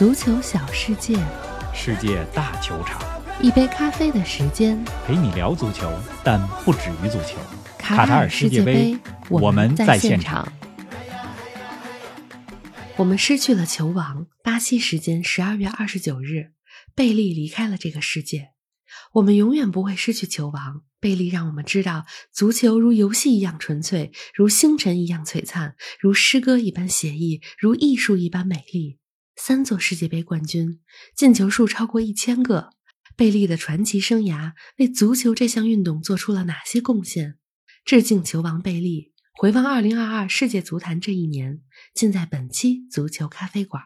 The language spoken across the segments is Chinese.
足球小世界，世界大球场，一杯咖啡的时间，陪你聊足球，但不止于足球。卡塔尔世界杯，我们在现场。我们失去了球王。巴西时间十二月二十九日，贝利离开了这个世界。我们永远不会失去球王。贝利让我们知道，足球如游戏一样纯粹，如星辰一样璀璨，如诗歌一般写意，如艺术一般美丽。三座世界杯冠军，进球数超过一千个。贝利的传奇生涯为足球这项运动做出了哪些贡献？致敬球王贝利，回望二零二二世界足坛这一年，尽在本期足球咖啡馆。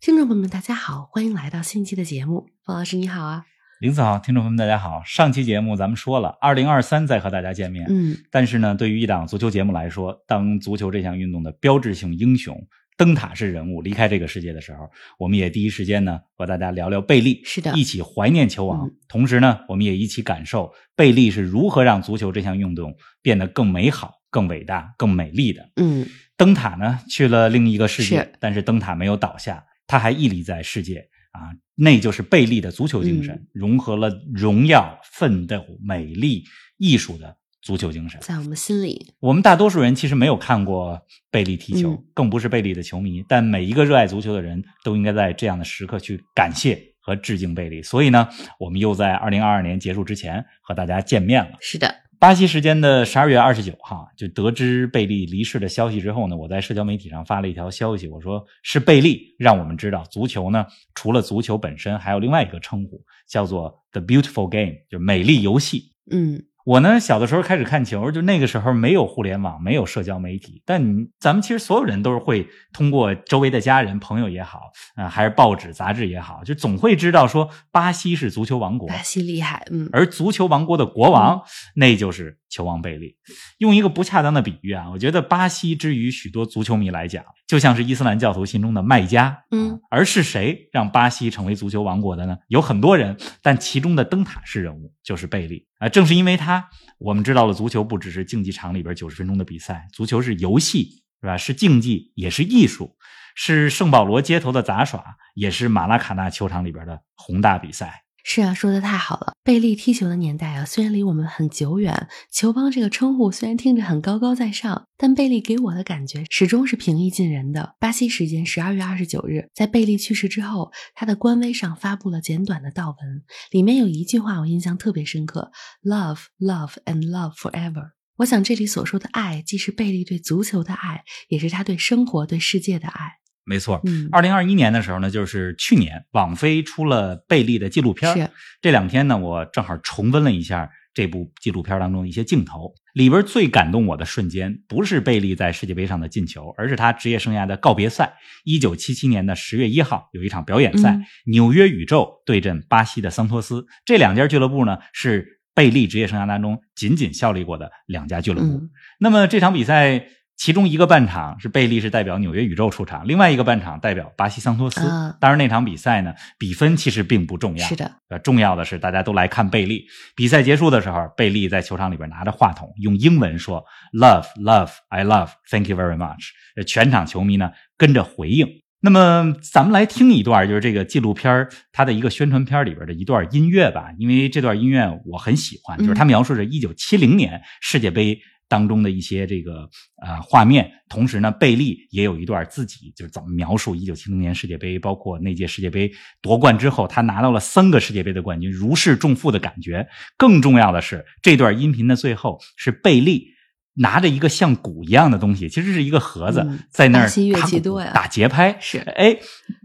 听众朋友们，大家好，欢迎来到新一期的节目。冯老师你好啊。林子好，听众朋友们，大家好。上期节目咱们说了，二零二三再和大家见面。嗯，但是呢，对于一档足球节目来说，当足球这项运动的标志性英雄、灯塔式人物离开这个世界的时候，我们也第一时间呢和大家聊聊贝利，是的，一起怀念球王。同时呢，我们也一起感受贝利是如何让足球这项运动变得更美好、更伟大、更美丽的。嗯，灯塔呢去了另一个世界，是，但是灯塔没有倒下，它还屹立在世界。啊，那就是贝利的足球精神，融合了荣耀、奋斗、美丽、艺术的足球精神，在我们心里。我们大多数人其实没有看过贝利踢球，更不是贝利的球迷。但每一个热爱足球的人都应该在这样的时刻去感谢和致敬贝利。所以呢，我们又在二零二二年结束之前和大家见面了。是的。巴西时间的十二月二十九号，就得知贝利离世的消息之后呢，我在社交媒体上发了一条消息，我说是贝利让我们知道，足球呢除了足球本身，还有另外一个称呼，叫做 The Beautiful Game，就美丽游戏。嗯。我呢，小的时候开始看球，就那个时候没有互联网，没有社交媒体，但你咱们其实所有人都是会通过周围的家人、朋友也好，啊，还是报纸、杂志也好，就总会知道说巴西是足球王国，巴西厉害，嗯，而足球王国的国王，那就是球王贝利。用一个不恰当的比喻啊，我觉得巴西之于许多足球迷来讲，就像是伊斯兰教徒心中的麦加，嗯，而是谁让巴西成为足球王国的呢？有很多人，但其中的灯塔式人物就是贝利。啊，正是因为他，我们知道了足球不只是竞技场里边九十分钟的比赛，足球是游戏，是吧？是竞技，也是艺术，是圣保罗街头的杂耍，也是马拉卡纳球场里边的宏大比赛。是啊，说的太好了。贝利踢球的年代啊，虽然离我们很久远，球王这个称呼虽然听着很高高在上，但贝利给我的感觉始终是平易近人的。巴西时间十二月二十九日，在贝利去世之后，他的官微上发布了简短的悼文，里面有一句话我印象特别深刻：“Love, love and love forever。”我想这里所说的爱，既是贝利对足球的爱，也是他对生活、对世界的爱。没错，嗯，二零二一年的时候呢，就是去年，网飞出了贝利的纪录片。这两天呢，我正好重温了一下这部纪录片当中的一些镜头。里边最感动我的瞬间，不是贝利在世界杯上的进球，而是他职业生涯的告别赛。一九七七年的十月一号，有一场表演赛，纽约宇宙对阵巴西的桑托斯。这两家俱乐部呢，是贝利职业生涯当中仅仅效力过的两家俱乐部。那么这场比赛。其中一个半场是贝利是代表纽约宇宙出场，另外一个半场代表巴西桑托斯。当然那场比赛呢，比分其实并不重要。是的，呃，重要的是大家都来看贝利。比赛结束的时候，贝利在球场里边拿着话筒，用英文说：“Love, love, I love, thank you very much。”全场球迷呢跟着回应。那么咱们来听一段，就是这个纪录片它的一个宣传片里边的一段音乐吧，因为这段音乐我很喜欢，就是它描述着一九七零年世界杯。当中的一些这个呃画面，同时呢，贝利也有一段自己就是怎么描述一九七零年世界杯，包括那届世界杯夺冠之后，他拿到了三个世界杯的冠军，如释重负的感觉。更重要的是，这段音频的最后是贝利拿着一个像鼓一样的东西，其实是一个盒子，在那儿打打节拍。是，哎，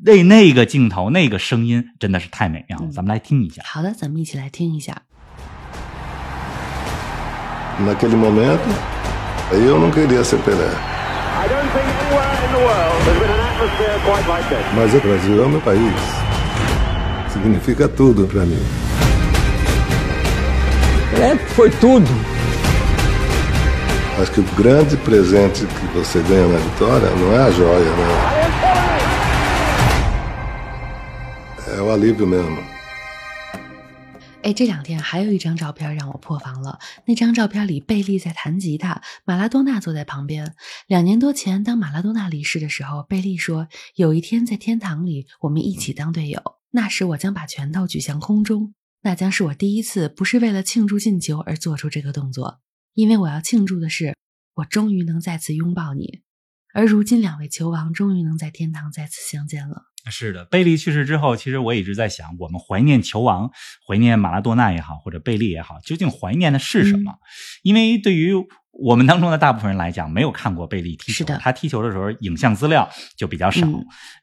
那那个镜头，那个声音真的是太美妙了。咱们来听一下。好的，咱们一起来听一下。Naquele momento, eu não queria ser Pelé. Mas o Brasil é o meu país. Significa tudo para mim. Pelé foi tudo. Acho que o grande presente que você ganha na vitória não é a joia, né? É o alívio mesmo. 哎，这两天还有一张照片让我破防了。那张照片里，贝利在弹吉他，马拉多纳坐在旁边。两年多前，当马拉多纳离世的时候，贝利说：“有一天在天堂里，我们一起当队友。那时我将把拳头举向空中，那将是我第一次不是为了庆祝进球而做出这个动作，因为我要庆祝的是，我终于能再次拥抱你。而如今，两位球王终于能在天堂再次相见了。”是的，贝利去世之后，其实我一直在想，我们怀念球王，怀念马拉多纳也好，或者贝利也好，究竟怀念的是什么？因为对于我们当中的大部分人来讲，没有看过贝利踢球，他踢球的时候影像资料就比较少，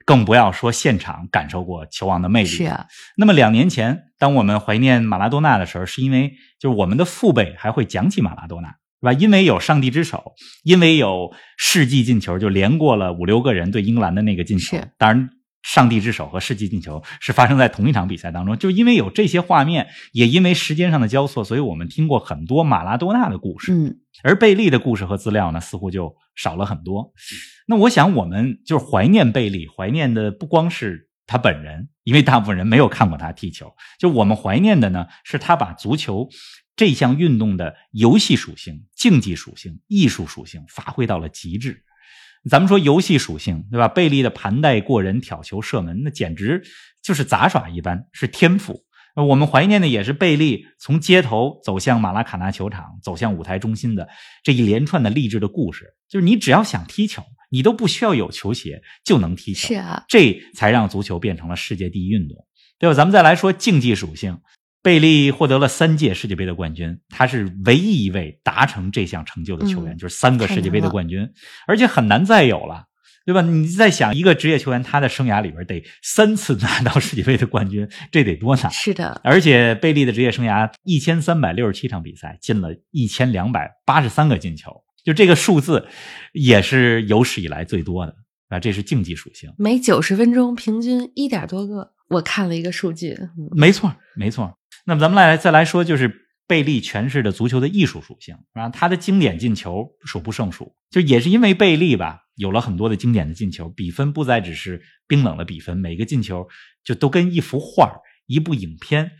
更不要说现场感受过球王的魅力。是啊。那么两年前，当我们怀念马拉多纳的时候，是因为就是我们的父辈还会讲起马拉多纳，是吧？因为有上帝之手，因为有世纪进球，就连过了五六个人对英格兰的那个进球。当然。上帝之手和世纪进球是发生在同一场比赛当中，就因为有这些画面，也因为时间上的交错，所以我们听过很多马拉多纳的故事。嗯，而贝利的故事和资料呢，似乎就少了很多。那我想，我们就是怀念贝利，怀念的不光是他本人，因为大部分人没有看过他踢球。就我们怀念的呢，是他把足球这项运动的游戏属性、竞技属性、艺术属性发挥到了极致。咱们说游戏属性，对吧？贝利的盘带过人、挑球、射门，那简直就是杂耍一般，是天赋。我们怀念的也是贝利从街头走向马拉卡纳球场，走向舞台中心的这一连串的励志的故事。就是你只要想踢球，你都不需要有球鞋就能踢球。是啊，这才让足球变成了世界第一运动，对吧？咱们再来说竞技属性。贝利获得了三届世界杯的冠军，他是唯一一位达成这项成就的球员，就是三个世界杯的冠军，而且很难再有了，对吧？你在想一个职业球员，他的生涯里边得三次拿到世界杯的冠军，这得多难？是的，而且贝利的职业生涯一千三百六十七场比赛，进了一千两百八十三个进球，就这个数字也是有史以来最多的啊！这是竞技属性，每九十分钟平均一点多个，我看了一个数据，没错，没错。那么咱们来再来说，就是贝利诠释的足球的艺术属性啊，他的经典进球数不胜数，就也是因为贝利吧，有了很多的经典的进球，比分不再只是冰冷的比分，每个进球就都跟一幅画、一部影片。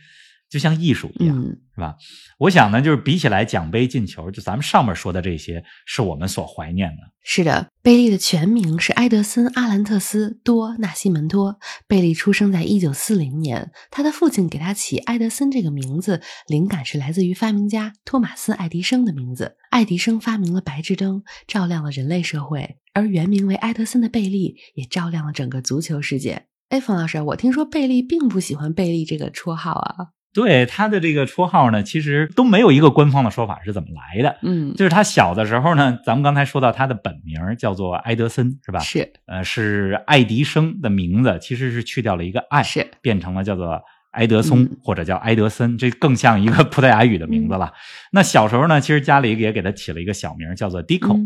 就像艺术一样，是吧？我想呢，就是比起来奖杯进球，就咱们上面说的这些，是我们所怀念的。是的，贝利的全名是埃德森·阿兰特斯·多纳西门多。贝利出生在一九四零年，他的父亲给他起埃德森这个名字，灵感是来自于发明家托马斯·爱迪生的名字。爱迪生发明了白炽灯，照亮了人类社会，而原名为埃德森的贝利也照亮了整个足球世界。哎，冯老师，我听说贝利并不喜欢贝利这个绰号啊。对他的这个绰号呢，其实都没有一个官方的说法是怎么来的。嗯，就是他小的时候呢，咱们刚才说到他的本名叫做埃德森，是吧？是，呃，是爱迪生的名字，其实是去掉了一个爱，是变成了叫做埃德松或者叫埃德森，这更像一个 葡萄牙语的名字了。那小时候呢，其实家里也给他起了一个小名，叫做 Dico。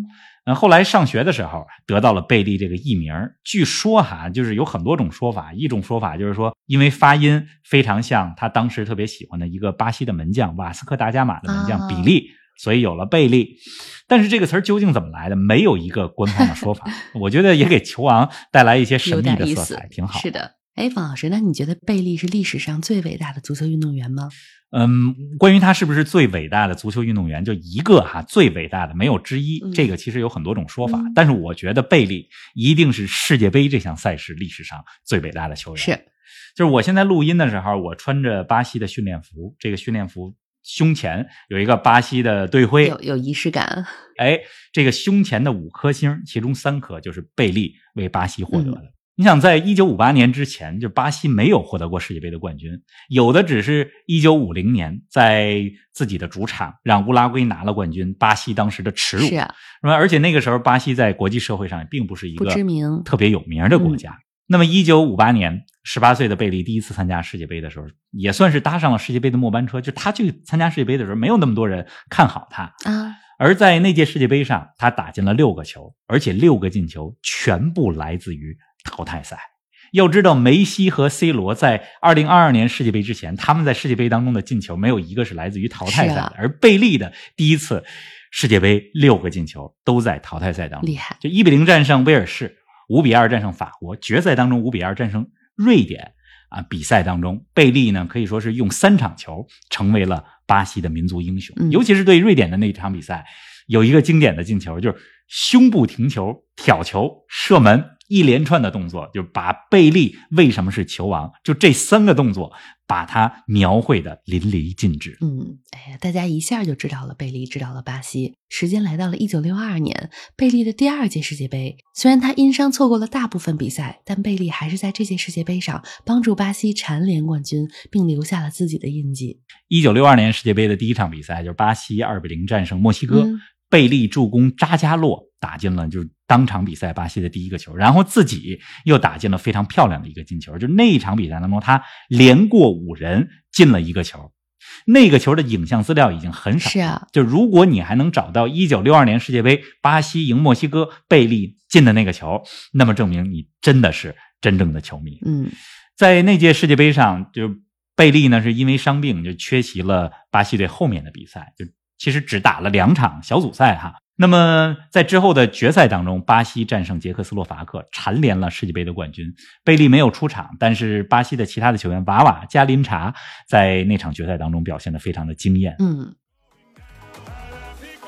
嗯，后来上学的时候得到了贝利这个艺名。据说哈，就是有很多种说法。一种说法就是说，因为发音非常像他当时特别喜欢的一个巴西的门将瓦斯科达伽马的门将比利，所以有了贝利。但是这个词儿究竟怎么来的，没有一个官方的说法。我觉得也给球王带来一些神秘的色彩，挺好。是的，哎，方老师，那你觉得贝利是历史上最伟大的足球运动员吗？嗯，关于他是不是最伟大的足球运动员，就一个哈，最伟大的没有之一。这个其实有很多种说法，但是我觉得贝利一定是世界杯这项赛事历史上最伟大的球员。是，就是我现在录音的时候，我穿着巴西的训练服，这个训练服胸前有一个巴西的队徽，有有仪式感。哎，这个胸前的五颗星，其中三颗就是贝利为巴西获得的。你想，在一九五八年之前，就巴西没有获得过世界杯的冠军，有的只是一九五零年在自己的主场让乌拉圭拿了冠军，巴西当时的耻辱是吧？而且那个时候，巴西在国际社会上也并不是一个不知名、特别有名的国家。那么，一九五八年，十八岁的贝利第一次参加世界杯的时候，也算是搭上了世界杯的末班车。就他去参加世界杯的时候，没有那么多人看好他啊。而在那届世界杯上，他打进了六个球，而且六个进球全部来自于。淘汰赛，要知道梅西和 C 罗在二零二二年世界杯之前，他们在世界杯当中的进球没有一个是来自于淘汰赛的。而贝利的第一次世界杯六个进球都在淘汰赛当中，厉害！就一比零战胜威尔士，五比二战胜法国，决赛当中五比二战胜瑞典，啊比赛当中，贝利呢可以说是用三场球成为了巴西的民族英雄，嗯尤其是对瑞典的那场比赛，有一个经典的进球，就是胸部停球、挑球、射门。一连串的动作，就把贝利为什么是球王，就这三个动作，把他描绘的淋漓尽致。嗯，哎呀，大家一下就知道了贝利，知道了巴西。时间来到了一九六二年，贝利的第二届世界杯。虽然他因伤错过了大部分比赛，但贝利还是在这届世界杯上帮助巴西蝉联冠军，并留下了自己的印记。一九六二年世界杯的第一场比赛，就是巴西二比零战胜墨西哥，嗯贝利助攻扎加洛打进了就是当场比赛巴西的第一个球，然后自己又打进了非常漂亮的一个进球。就那一场比赛当中，他连过五人进了一个球。那个球的影像资料已经很少，是啊，就如果你还能找到一九六二年世界杯巴西赢墨西哥贝利进的那个球，那么证明你真的是真正的球迷。嗯在那届世界杯上，就贝利呢是因为伤病就缺席了巴西队后面的比赛，就其实只打了两场小组赛哈。那么在之后的决赛当中，巴西战胜捷克斯洛伐克，蝉联了世界杯的冠军。贝利没有出场，但是巴西的其他的球员瓦瓦、加林查在那场决赛当中表现的非常的惊艳。嗯。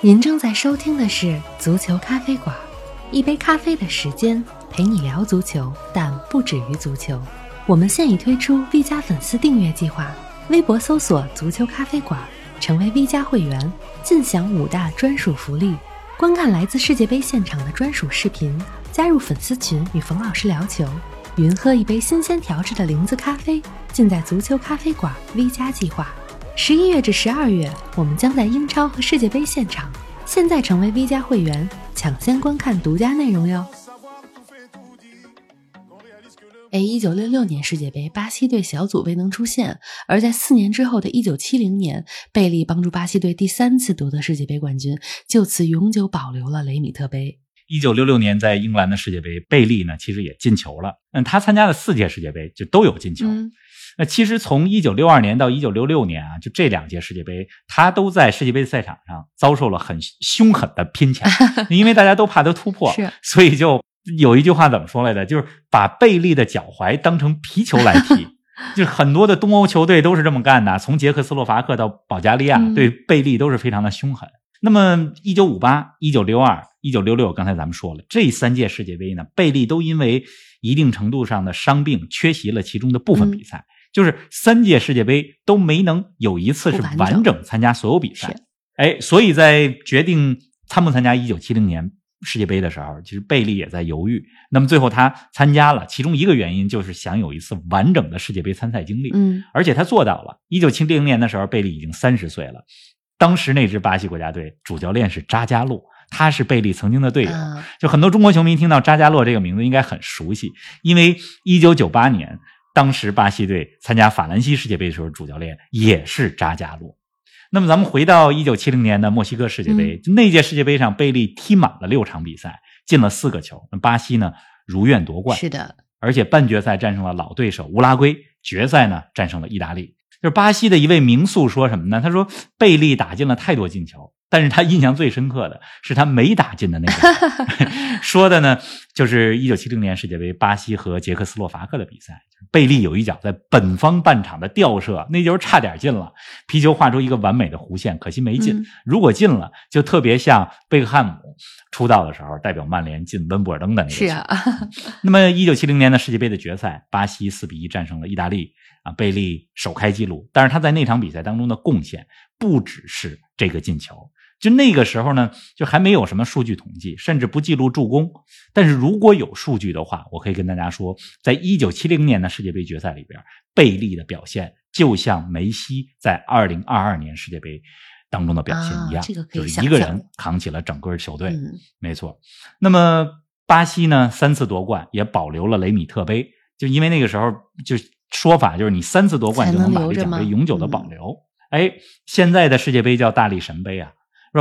您正在收听的是足球咖啡馆，一杯咖啡的时间陪你聊足球，但不止于足球。我们现已推出 V 加粉丝订阅计划，微博搜索“足球咖啡馆”，成为 V 加会员，尽享五大专属福利：观看来自世界杯现场的专属视频，加入粉丝群与冯老师聊球，云喝一杯新鲜调制的零子咖啡，尽在足球咖啡馆 V 加计划。十一月至十二月，我们将在英超和世界杯现场。现在成为 V 加会员，抢先观看独家内容哟！哎，一九六六年世界杯，巴西队小组未能出线，而在四年之后的一九七零年，贝利帮助巴西队第三次夺得世界杯冠军，就此永久保留了雷米特杯。一九六六年在英格兰的世界杯，贝利呢其实也进球了。嗯，他参加的四届世界杯就都有进球。嗯那其实从一九六二年到一九六六年啊，就这两届世界杯，他都在世界杯赛场上遭受了很凶狠的拼抢，因为大家都怕他突破，是所以就有一句话怎么说来着？就是把贝利的脚踝当成皮球来踢。就是很多的东欧球队都是这么干的，从捷克斯洛伐克到保加利亚，嗯对贝利都是非常的凶狠。那么，一九五八、一九六二、一九六六，刚才咱们说了，这三届世界杯呢，贝利都因为一定程度上的伤病缺席了其中的部分比赛，就是三届世界杯都没能有一次是完整参加所有比赛是。哎，所以在决定参不参加一九七零年世界杯的时候，其实贝利也在犹豫。那么最后他参加了，其中一个原因就是想有一次完整的世界杯参赛经历。嗯而且他做到了。一九七零年的时候，贝利已经三十岁了。当时那支巴西国家队主教练是扎加洛，他是贝利曾经的队友。啊，就很多中国球迷听到扎加洛这个名字应该很熟悉，因为一九九八年，当时巴西队参加法兰西世界杯的时候，主教练也是扎加洛。那么咱们回到一九七零年的墨西哥世界杯，就那届世界杯上，贝利踢满了六场比赛，进了四个球。那巴西呢如愿夺冠，是的，而且半决赛战胜了老对手乌拉圭，决赛呢战胜了意大利。就是巴西的一位名宿说什么呢？他说贝利打进了太多进球，但是他印象最深刻的是他没打进的那个球。说的呢，就是一九七零年世界杯巴西和捷克斯洛伐克的比赛，贝利有一脚在本方半场的吊射，那球差点进了，皮球画出一个完美的弧线，可惜没进。嗯如果进了，就特别像贝克汉姆出道的时候代表曼联进温布尔登的那个球。是啊，那么，一九七零年的世界杯的决赛，巴西四比一战胜了意大利啊，贝利首开纪录。但是他在那场比赛当中的贡献不只是这个进球。就那个时候呢，就还没有什么数据统计，甚至不记录助攻。但是如果有数据的话，我可以跟大家说，在一九七零年的世界杯决赛里边，贝利的表现就像梅西在二零二二年世界杯当中的表现一样，啊这个可以就是一个人扛起了整个球队。嗯没错。那么巴西呢，三次夺冠也保留了雷米特杯，就因为那个时候就说法就是你三次夺冠才就能把这奖杯永久的嗯保留。哎，现在的世界杯叫大力神杯啊，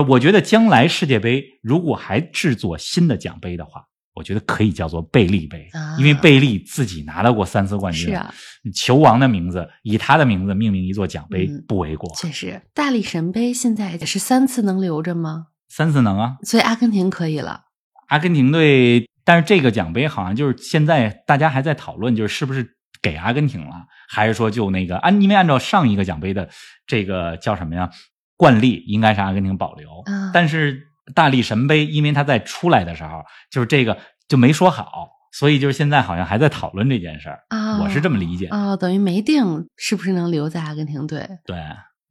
我觉得将来世界杯如果还制作新的奖杯的话。我觉得可以叫做贝利杯，啊因为贝利自己拿到过三次冠军，是啊，球王的名字以他的名字命名一座奖杯、嗯不为过。确实，大力神杯现在也是三次能留着吗？三次能啊，所以阿根廷可以了。阿根廷队，但是这个奖杯好像就是现在大家还在讨论，就是是不是给阿根廷了，还是说就那个按因为按照上一个奖杯的这个叫什么呀惯例，应该是阿根廷保留，啊但是大力神杯因为他在出来的时候就是这个就没说好，所以就是现在好像还在讨论这件事儿，啊，我是这么理解。哦，等于没定是不是能留在阿根廷队。对，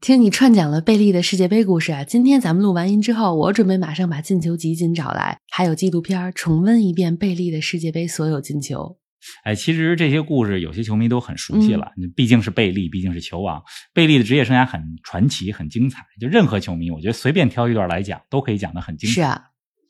听你串讲了贝利的世界杯故事啊，今天咱们录完音之后，我准备马上把进球集锦找来，还有纪录片儿重温一遍贝利的世界杯所有进球。哎，其实这些故事有些球迷都很熟悉了，毕竟是贝利，毕竟是球王。贝利的职业生涯很传奇，很精彩。就任何球迷，我觉得随便挑一段来讲，都可以讲得很精彩。是啊，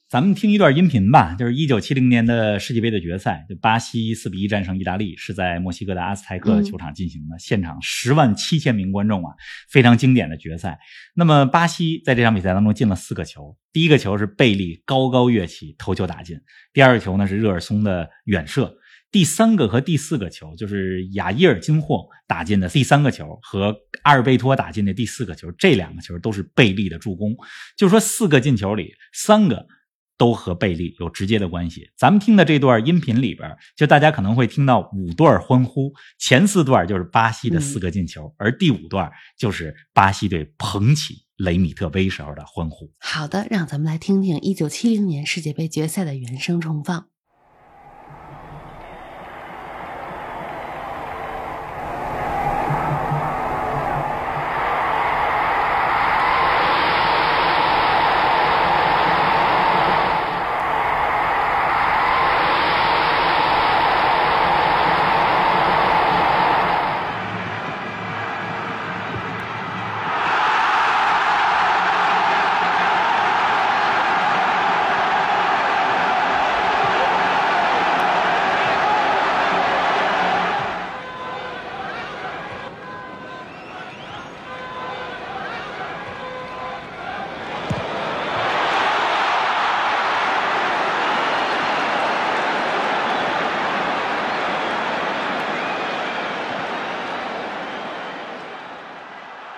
咱们听一段音频吧，就是一九七零年的世界杯的决赛，就巴西四比一战胜意大利，是在墨西哥的阿斯泰克球场进行的，现场十万七千名观众啊，非常经典的决赛。那么巴西在这场比赛当中进了四个球，第一个球是贝利高高跃起头球打进，第二个球呢是热尔松的远射。第三个和第四个球就是雅伊尔金霍打进的第三个球和阿尔贝托打进的第四个球，这两个球都是贝利的助攻。就是说，四个进球里三个都和贝利有直接的关系。咱们听的这段音频里边，就大家可能会听到五段欢呼，前四段就是巴西的四个进球，而第五段就是巴西队捧起雷米特杯时候的欢呼。好的，让咱们来听听一九七零年世界杯决赛的原声重放。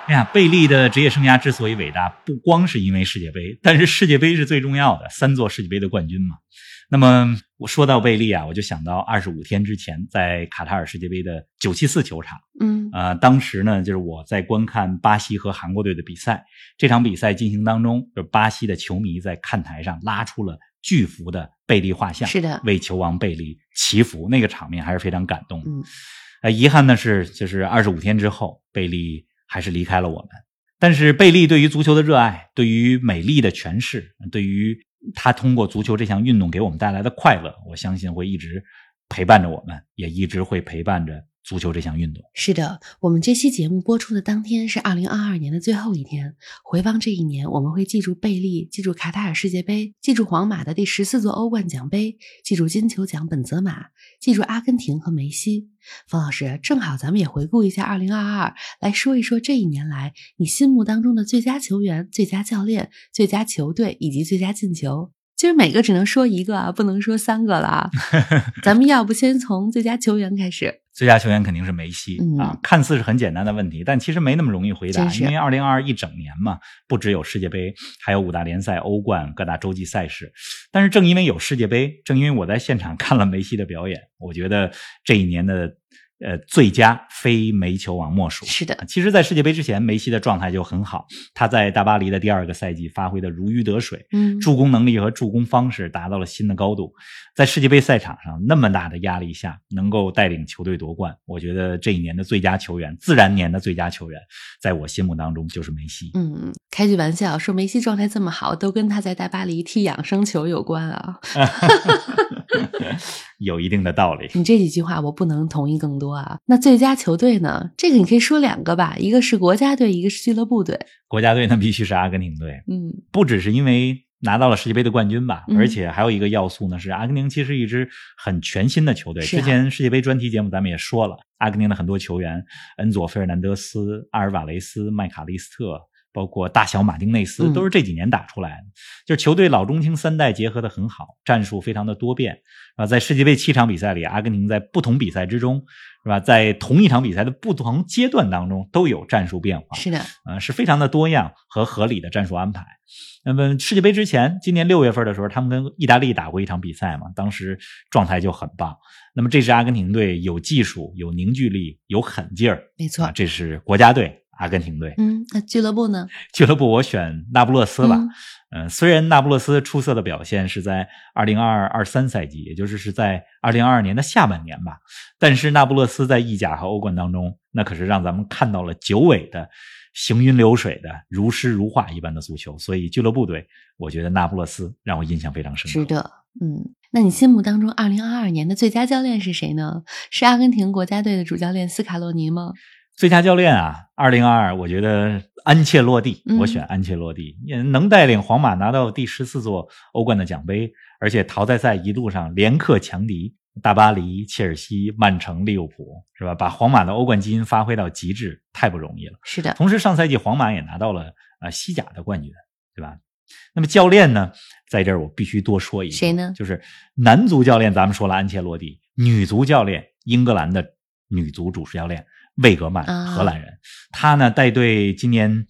哎呀，贝利的职业生涯之所以伟大，不光是因为世界杯，但是世界杯是最重要的，三座世界杯的冠军嘛。那么我说到贝利啊，我就想到二十五天之前在卡塔尔世界杯的九七四球场，嗯呃，当时呢就是我在观看巴西和韩国队的比赛，这场比赛进行当中，就是巴西的球迷在看台上拉出了巨幅的贝利画像，是的为球王贝利祈福，那个场面还是非常感动的。嗯呃，遗憾的是，就是二十五天之后，贝利还是离开了我们。但是贝利对于足球的热爱，对于美丽的诠释，对于他通过足球这项运动给我们带来的快乐，我相信会一直陪伴着我们，也一直会陪伴着足球这项运动。是的，我们这期节目播出的当天是二零二二年的最后一天。回望这一年，我们会记住贝利，记住卡塔尔世界杯，记住皇马的第十四座欧冠奖杯，记住金球奖本泽马，记住阿根廷和梅西。冯老师，正好咱们也回顾一下二零二二，来说一说这一年来你心目当中的最佳球员、最佳教练、最佳球队以及最佳进球。其实每个只能说一个啊，不能说三个了啊。咱们要不先从最佳球员开始？最佳球员肯定是梅西、嗯啊，看似是很简单的问题，但其实没那么容易回答，因为二零二二一整年嘛，不只有世界杯，还有五大联赛、欧冠、各大洲际赛事。但是正因为有世界杯，正因为我在现场看了梅西的表演，我觉得这一年的呃最佳非梅球王莫属。是的，其实，在世界杯之前，梅西的状态就很好，他在大巴黎的第二个赛季发挥的如鱼得水，嗯，助攻能力和助攻方式达到了新的高度。在世界杯赛场上那么大的压力下，能够带领球队夺冠，我觉得这一年的最佳球员，自然年的最佳球员，在我心目当中就是梅西。嗯，开句玩笑，说梅西状态这么好，都跟他在大巴黎踢养生球有关啊。有一定的道理。你这几句话我不能同意更多啊。那最佳球队呢？这个你可以说两个吧，一个是国家队，一个是俱乐部队。国家队那，必须是阿根廷队，嗯不只是因为拿到了世界杯的冠军吧，嗯而且还有一个要素呢，是阿根廷其实一支很全新的球队。啊之前世界杯专题节目咱们也说了，阿根廷的很多球员，恩佐·费尔南德斯、阿尔瓦雷斯、麦卡利斯特。包括大小马丁内斯，嗯都是这几年打出来的。就是球队老中青三代结合的很好，战术非常的多变啊。在世界杯七场比赛里，阿根廷在不同比赛之中，是吧？在同一场比赛的不同阶段当中都有战术变化，是的，呃，是非常的多样和合理的战术安排。那么世界杯之前，今年六月份的时候，他们跟意大利打过一场比赛嘛，当时状态就很棒。那么这支阿根廷队有技术、有凝聚力、有狠劲儿，没错啊，。这是国家队阿根廷队。嗯，那俱乐部呢？俱乐部我选那不勒斯吧。嗯嗯、虽然那不勒斯出色的表现是在二零二二二三赛季，也就是是在二零二二年的下半年吧，但是那不勒斯在意甲和欧冠当中，那可是让咱们看到了九尾的行云流水的如诗如画一般的足球。所以俱乐部队，我觉得那不勒斯让我印象非常深刻。值得。嗯，那你心目当中二零二二年的最佳教练是谁呢？是阿根廷国家队的主教练斯卡洛尼吗？最佳教练啊，二零二二，我觉得安切洛蒂，嗯我选安切洛蒂，也能带领皇马拿到第十四座欧冠的奖杯，而且淘汰赛一路上连克强敌大巴黎、切尔西、曼城、利物浦，是吧？把皇马的欧冠基因发挥到极致，太不容易了。是的，同时，上赛季皇马也拿到了呃西甲的冠军，对吧？那么教练呢，在这儿我必须多说一句，谁呢就是男足教练，咱们说了安切洛蒂，女足教练英格兰的女足主教练魏格曼，啊。荷兰人，他呢带队今年。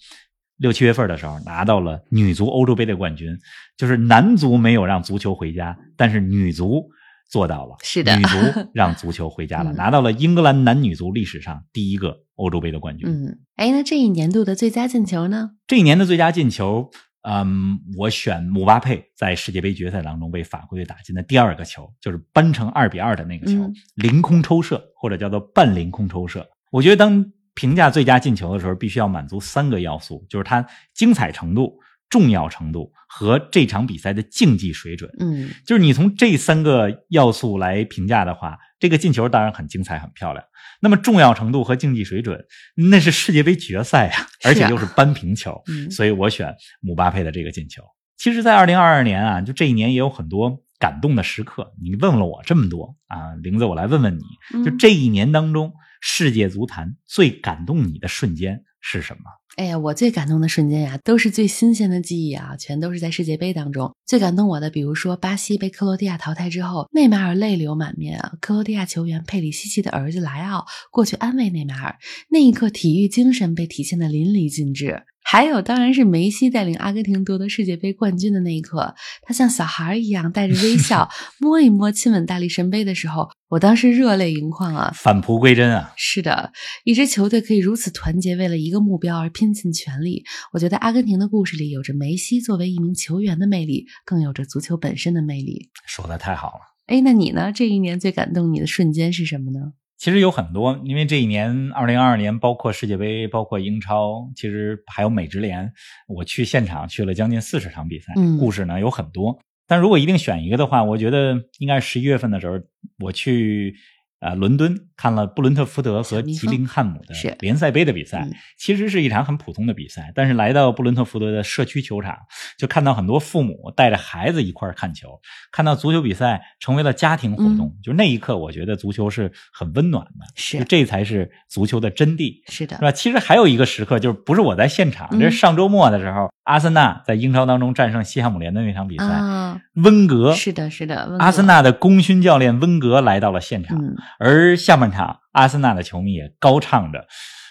六七月份的时候拿到了女足欧洲杯的冠军，就是男足没有让足球回家，但是女足做到了，是的。女足让足球回家了，嗯。拿到了英格兰男女足历史上第一个欧洲杯的冠军。嗯，哎，那这一年度的最佳进球呢？这一年的最佳进球，嗯，我选姆巴佩在世界杯决赛当中为法国队打进的第二个球，就是扳成二比二的那个球，嗯。凌空抽射或者叫做半凌空抽射。我觉得当评价最佳进球的时候，必须要满足三个要素，就是它精彩程度、重要程度和这场比赛的竞技水准。嗯，就是你从这三个要素来评价的话，这个进球当然很精彩、很漂亮。那么重要程度和竞技水准，那是世界杯决赛呀、而且又是扳平球，嗯所以我选姆巴佩的这个进球。其实，在二零二二年啊，就这一年也有很多感动的时刻。你问了我这么多啊，玲子，我来问问你，就嗯这一年当中，世界足坛最感动你的瞬间是什么？哎呀，我最感动的瞬间呀，都是最新鲜的记忆啊，全都是在世界杯当中。最感动我的，比如说巴西被克罗地亚淘汰之后，内马尔泪流满面啊。克罗地亚球员佩里西奇的儿子莱奥过去安慰内马尔，那一刻体育精神被体现的淋漓尽致。还有，当然是梅西带领阿根廷夺得世界杯冠军的那一刻，他像小孩一样带着微笑 摸一摸、亲吻大力神杯的时候，我当时热泪盈眶啊。返璞归真啊！是的，一支球队可以如此团结，为了一个目标而拼尽全力。我觉得阿根廷的故事里有着梅西作为一名球员的魅力，更有着足球本身的魅力。说的太好了。哎，那你呢？这一年最感动你的瞬间是什么呢？其实有很多，因为这一年，二零二二年，包括世界杯，包括英超，其实还有美职联，我去现场去了将近四十场比赛，嗯故事呢有很多。但如果一定选一个的话，我觉得应该十一月份的时候，我去啊伦敦看了布伦特福德和吉林汉姆的联赛杯的比赛嗯，其实是一场很普通的比赛，但是来到布伦特福德的社区球场，就看到很多父母带着孩子一块儿看球，看到足球比赛成为了家庭活动，就那一刻，我觉得足球是很温暖的，是。这才是足球的真谛。是的。是，吧？其实还有一个时刻，就是不是我在现场，嗯。这是上周末的时候，阿森纳在英超当中战胜西汉姆联的那场比赛，啊，温格是的，是的，阿森纳的功勋教练温格来到了现场，嗯，而下半场阿森纳的球迷也高唱着，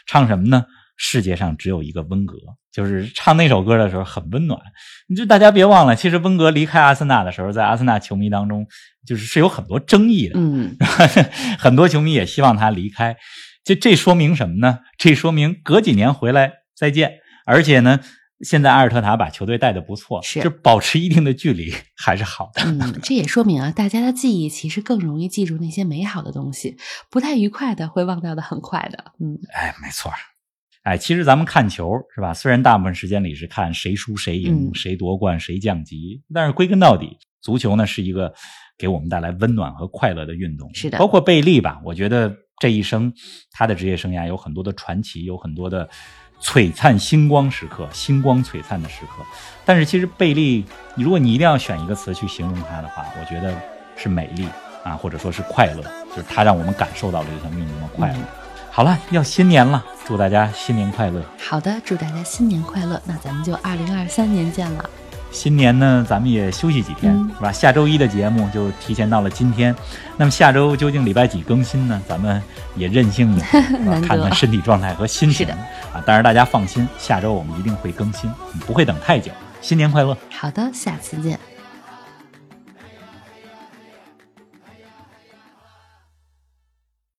唱什么呢？世界上只有一个温格，就是唱那首歌的时候很温暖。你就大家别忘了，其实温格离开阿森纳的时候，在阿森纳球迷当中，就是是有很多争议的。嗯，很多球迷也希望他离开。这这说明什么呢？这说明隔几年回来再见。而且呢，现在阿尔特塔把球队带的不错，是就保持一定的距离 还是好的。嗯，这也说明啊，大家的记忆其实更容易记住那些美好的东西，不太愉快的会忘掉的很快的。嗯，哎，没错。哎，其实咱们看球是吧？虽然大部分时间里是看谁输谁赢，嗯谁夺冠谁降级，但是归根到底，足球呢是一个给我们带来温暖和快乐的运动。是的包括贝利吧，我觉得这一生他的职业生涯有很多的传奇，有很多的璀璨星光时刻，星光璀璨的时刻。但是其实贝利，如果你一定要选一个词去形容它的话，我觉得是美丽啊，或者说是快乐，就是它让我们感受到了一项运动的快乐。嗯好了，要新年了，祝大家新年快乐。好的，祝大家新年快乐。那咱们就二零二三年见了。新年呢，咱们也休息几天，嗯是吧？下周一的节目就提前到了今天。那么下周究竟礼拜几更新呢？咱们也任性一点，看看身体状态和心情啊。但是大家放心，下周我们一定会更新，不会等太久。新年快乐！好的，下次见。